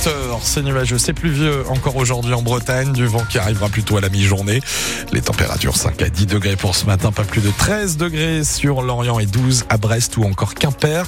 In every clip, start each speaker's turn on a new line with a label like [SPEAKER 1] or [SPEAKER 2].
[SPEAKER 1] 18h, c'est nuageux, c'est pluvieux encore aujourd'hui en Bretagne, du vent qui arrivera plutôt à la mi-journée. Les températures 5 à 10 degrés pour ce matin, pas plus de 13 degrés sur Lorient et 12 à Brest ou encore Quimper.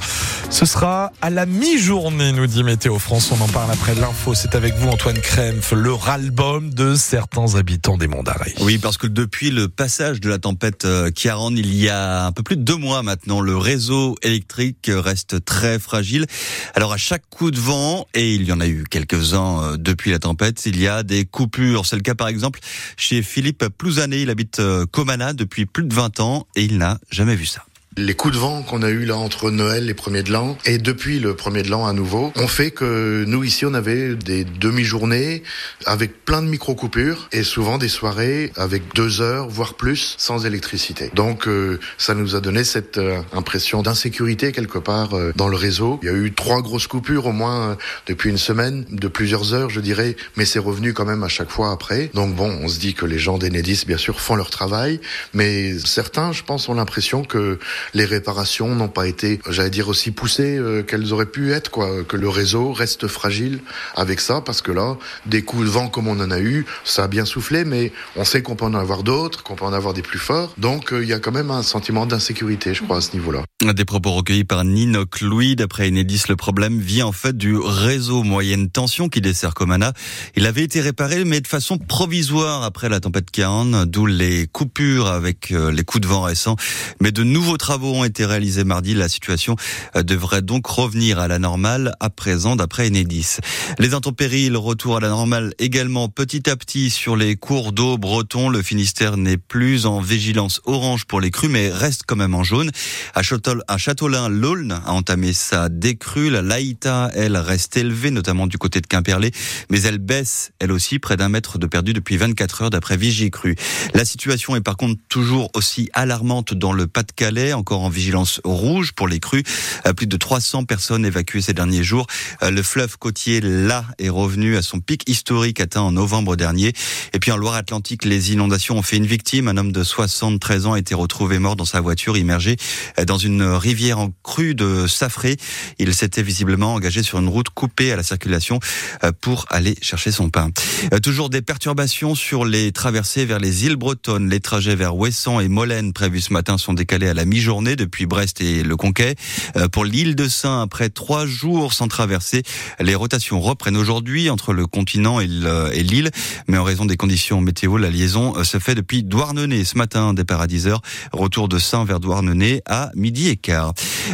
[SPEAKER 1] Ce sera à la mi-journée, nous dit Météo France. On en parle après l'info. C'est avec vous Antoine Krempf, le ralbum de certains habitants des Monts d'Arrée.
[SPEAKER 2] Oui, parce que depuis le passage de la tempête Kiaran, il y a un peu plus de deux mois maintenant, le réseau électrique reste très fragile. Alors à chaque coup de vent, et il y en a eu quelques-uns euh, depuis la tempête, il y a des coupures. C'est le cas par exemple chez Philippe Plouzané. Il habite euh, Comana depuis plus de 20 ans et il n'a jamais vu ça.
[SPEAKER 3] Les coups de vent qu'on a eu là entre Noël et premier de l'an et depuis le premier de l'an à nouveau ont fait que nous ici on avait des demi-journées avec plein de micro-coupures et souvent des soirées avec deux heures voire plus sans électricité. Donc euh, ça nous a donné cette euh, impression d'insécurité quelque part euh, dans le réseau. Il y a eu trois grosses coupures au moins depuis une semaine de plusieurs heures je dirais mais c'est revenu quand même à chaque fois après. Donc bon on se dit que les gens d'Enedis bien sûr font leur travail mais certains je pense ont l'impression que les réparations n'ont pas été, j'allais dire, aussi poussées euh, qu'elles auraient pu être, quoi. Que le réseau reste fragile avec ça, parce que là, des coups de vent comme on en a eu, ça a bien soufflé, mais on sait qu'on peut en avoir d'autres, qu'on peut en avoir des plus forts. Donc, euh, il y a quand même un sentiment d'insécurité, je crois, à ce niveau-là.
[SPEAKER 2] Des propos recueillis par Ninoc Louis. D'après Enedis, le problème vient en fait du réseau moyenne tension qui dessert Comana. Il avait été réparé, mais de façon provisoire après la tempête Kian, d'où les coupures avec euh, les coups de vent récents. Mais de nouveaux travaux ont été réalisés mardi. La situation euh, devrait donc revenir à la normale à présent, d'après Enedis. Les intempéries, le retour à la normale également petit à petit sur les cours d'eau bretons. Le Finistère n'est plus en vigilance orange pour les crues, mais reste quand même en jaune. À Châteaulin, l'Aulne a entamé sa décrue. La Laïta, elle, reste élevée, notamment du côté de Quimperlé, mais elle baisse, elle aussi, près d'un mètre de perdu depuis 24 heures d'après Vigicru. La situation est par contre toujours aussi alarmante dans le Pas-de-Calais, encore en vigilance rouge pour les crues. Euh, plus de 300 personnes évacuées ces derniers jours. Euh, le fleuve côtier, là, est revenu à son pic historique atteint en novembre dernier. Et puis en Loire-Atlantique, les inondations ont fait une victime. Un homme de 73 ans a été retrouvé mort dans sa voiture immergée euh, dans une rivière en crue de Safré. Il s'était visiblement engagé sur une route coupée à la circulation pour aller chercher son pain. Toujours des perturbations sur les traversées vers les îles bretonnes. Les trajets vers Ouessant et Molène prévus ce matin sont décalés à la mi-journée depuis Brest et le Conquet. Euh, pour l'île de Saint, après trois jours sans traversée, les rotations reprennent aujourd'hui entre le continent et l'île. Mais en raison des conditions météo, la liaison se fait depuis Douarnenez ce matin, départ à 10h. Retour de Saint vers Douarnenez à midi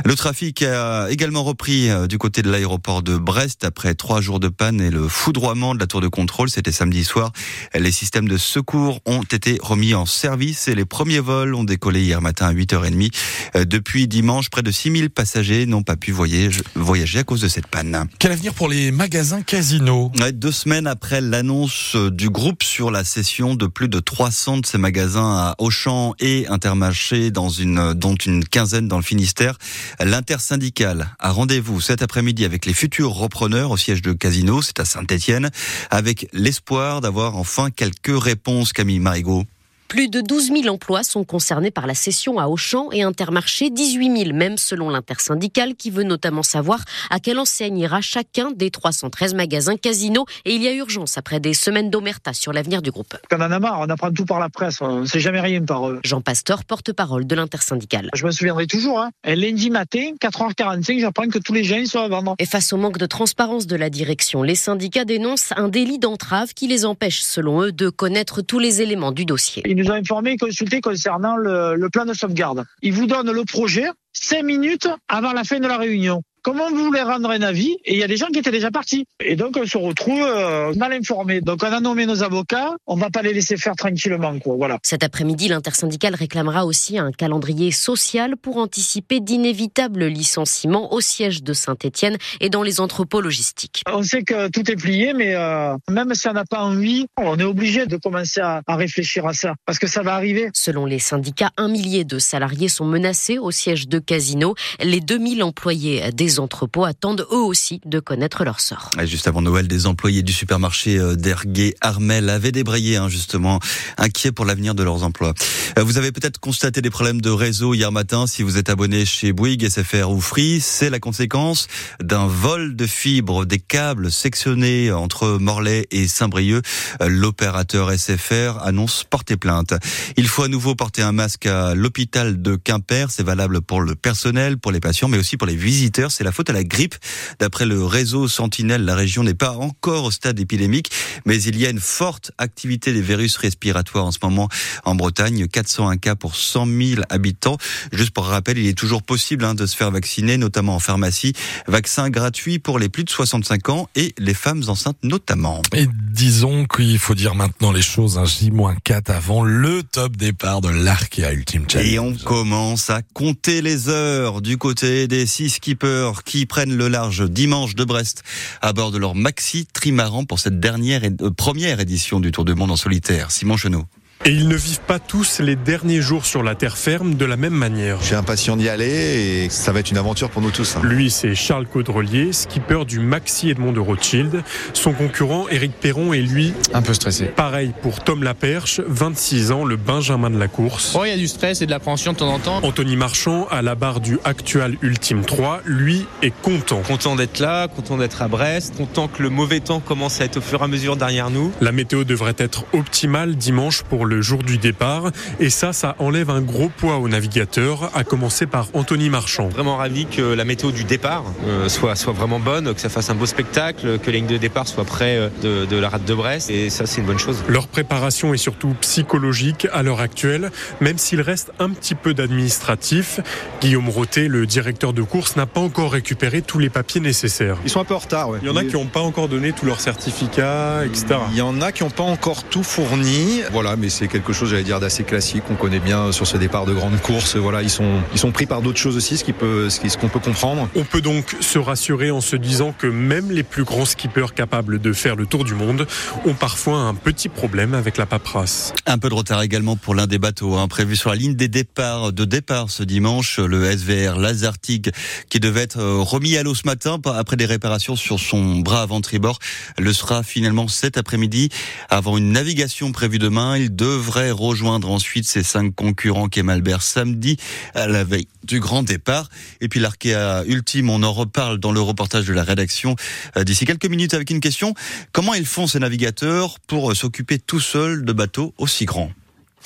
[SPEAKER 2] le trafic a également repris euh, du côté de l'aéroport de Brest après trois jours de panne et le foudroiement de la tour de contrôle. C'était samedi soir. Les systèmes de secours ont été remis en service et les premiers vols ont décollé hier matin à 8h30. Euh, depuis dimanche, près de 6000 passagers n'ont pas pu voyager à cause de cette panne.
[SPEAKER 1] Quel avenir pour les magasins casinos
[SPEAKER 2] Deux semaines après l'annonce du groupe sur la cession de plus de 300 de ces magasins à Auchan et Intermarché, dans une, dont une quinzaine dans le Finistère. L'intersyndicale a rendez-vous cet après-midi avec les futurs repreneurs au siège de Casino, c'est à Saint-Etienne, avec l'espoir d'avoir enfin quelques réponses, Camille Marigot.
[SPEAKER 4] Plus de 12 000 emplois sont concernés par la cession à Auchan et Intermarché, 18 000 même selon l'intersyndicale qui veut notamment savoir à quelle enseigne ira chacun des 313 magasins Casino. Et il y a urgence après des semaines d'omerta sur l'avenir du groupe.
[SPEAKER 5] On en a marre, on apprend tout par la presse, on ne sait jamais rien par eux.
[SPEAKER 4] Jean Pasteur, porte-parole de l'intersyndicale.
[SPEAKER 5] Je me souviendrai toujours, hein. lundi matin, 4h45, j'apprends que tous les gens sont à vendre.
[SPEAKER 4] Et face au manque de transparence de la direction, les syndicats dénoncent un délit d'entrave qui les empêche, selon eux, de connaître tous les éléments du dossier
[SPEAKER 5] nous ont informé et consulté concernant le, le plan de sauvegarde. Ils vous donnent le projet cinq minutes avant la fin de la réunion. Comment vous voulez rendre un avis Et il y a des gens qui étaient déjà partis. Et donc, on se retrouve euh, mal informés. Donc, on a nommé nos avocats. On va pas les laisser faire tranquillement, quoi. Voilà.
[SPEAKER 4] Cet après-midi, l'intersyndicale réclamera aussi un calendrier social pour anticiper d'inévitables licenciements au siège de Saint-Etienne et dans les entrepôts logistiques.
[SPEAKER 5] On sait que tout est plié, mais euh, même si on n'a pas envie, on est obligé de commencer à, à réfléchir à ça. Parce que ça va arriver.
[SPEAKER 4] Selon les syndicats, un millier de salariés sont menacés au siège de Casino. Les 2000 employés des entrepôts attendent eux aussi de connaître leur sort.
[SPEAKER 2] juste avant Noël, des employés du supermarché euh, d'Ergué Armel avaient débrayé hein, justement, inquiets pour l'avenir de leurs emplois. Euh, vous avez peut-être constaté des problèmes de réseau hier matin si vous êtes abonné chez Bouygues, SFR ou Free. C'est la conséquence d'un vol de fibres, des câbles sectionnés entre Morlaix et Saint-Brieuc. Euh, l'opérateur SFR annonce porter plainte. Il faut à nouveau porter un masque à l'hôpital de Quimper. C'est valable pour le personnel, pour les patients, mais aussi pour les visiteurs. C'est la faute à la grippe. D'après le réseau Sentinelle, la région n'est pas encore au stade épidémique, mais il y a une forte activité des virus respiratoires en ce moment en Bretagne. 401 cas pour 100 000 habitants. Juste pour rappel, il est toujours possible hein, de se faire vacciner, notamment en pharmacie. Vaccin gratuit pour les plus de 65 ans et les femmes enceintes notamment.
[SPEAKER 1] Et disons qu'il faut dire maintenant les choses un J-4 avant le top départ de l'Arkea Ultimate Challenge.
[SPEAKER 2] Et on commence à compter les heures du côté des six skippers qui prennent le large dimanche de Brest à bord de leur maxi trimaran pour cette dernière et euh, première édition du Tour du Monde en solitaire. Simon Chenot.
[SPEAKER 6] Et ils ne vivent pas tous les derniers jours sur la terre ferme de la même manière.
[SPEAKER 7] Je suis impatient d'y aller et ça va être une aventure pour nous tous. Hein.
[SPEAKER 6] Lui, c'est Charles Caudrelier, skipper du Maxi Edmond de Rothschild. Son concurrent, Éric Perron, est lui...
[SPEAKER 8] Un peu stressé.
[SPEAKER 6] Pareil pour Tom Laperche, 26 ans, le benjamin de la course.
[SPEAKER 8] Oh, il y a du stress et de l'appréhension de temps en temps.
[SPEAKER 6] Anthony Marchand, à la barre du actuel Ultime 3, lui est content.
[SPEAKER 9] Content d'être là, content d'être à Brest, content que le mauvais temps commence à être au fur et à mesure derrière nous.
[SPEAKER 6] La météo devrait être optimale dimanche pour le jour du départ. Et ça, ça enlève un gros poids aux navigateurs, à commencer par Anthony Marchand.
[SPEAKER 9] Vraiment ravi que la météo du départ euh, soit, soit vraiment bonne, que ça fasse un beau spectacle, que la ligne de départ soit près euh, de, la rade de Brest. Et ça, c'est une bonne chose.
[SPEAKER 6] Leur préparation est surtout psychologique à l'heure actuelle, même s'il reste un petit peu d'administratif. Guillaume Roté, le directeur de course, n'a pas encore récupéré tous les papiers nécessaires.
[SPEAKER 7] Ils sont un peu en retard,
[SPEAKER 6] Il y en a qui n'ont pas encore donné tous leurs certificats, etc.
[SPEAKER 7] Il y en a qui n'ont pas encore tout fourni. Voilà, mais c'est quelque chose, j'allais dire, d'assez classique. On connaît bien sur ce départ de grande course. Voilà, ils sont, ils sont pris par d'autres choses aussi, ce qui peut, ce qu'on peut comprendre.
[SPEAKER 6] On peut donc se rassurer en se disant que même les plus grands skippers capables de faire le tour du monde ont parfois un petit problème avec la paperasse.
[SPEAKER 2] Un peu de retard également pour l'un des bateaux hein, prévu sur la ligne des départs de départ ce dimanche, le SVR Lazartig qui devait être euh, remis à l'eau ce matin après des réparations sur son bras avant tribord le sera finalement cet après-midi avant une navigation prévue demain. Il devrait rejoindre ensuite ses cinq concurrents Kemalbert samedi à la veille du grand départ. Et puis l'Arkea Ultime, on en reparle dans le reportage de la rédaction euh, d'ici quelques minutes avec une question. Comment ils font ces navigateurs pour euh, s'occuper tout seuls de bateaux aussi grands?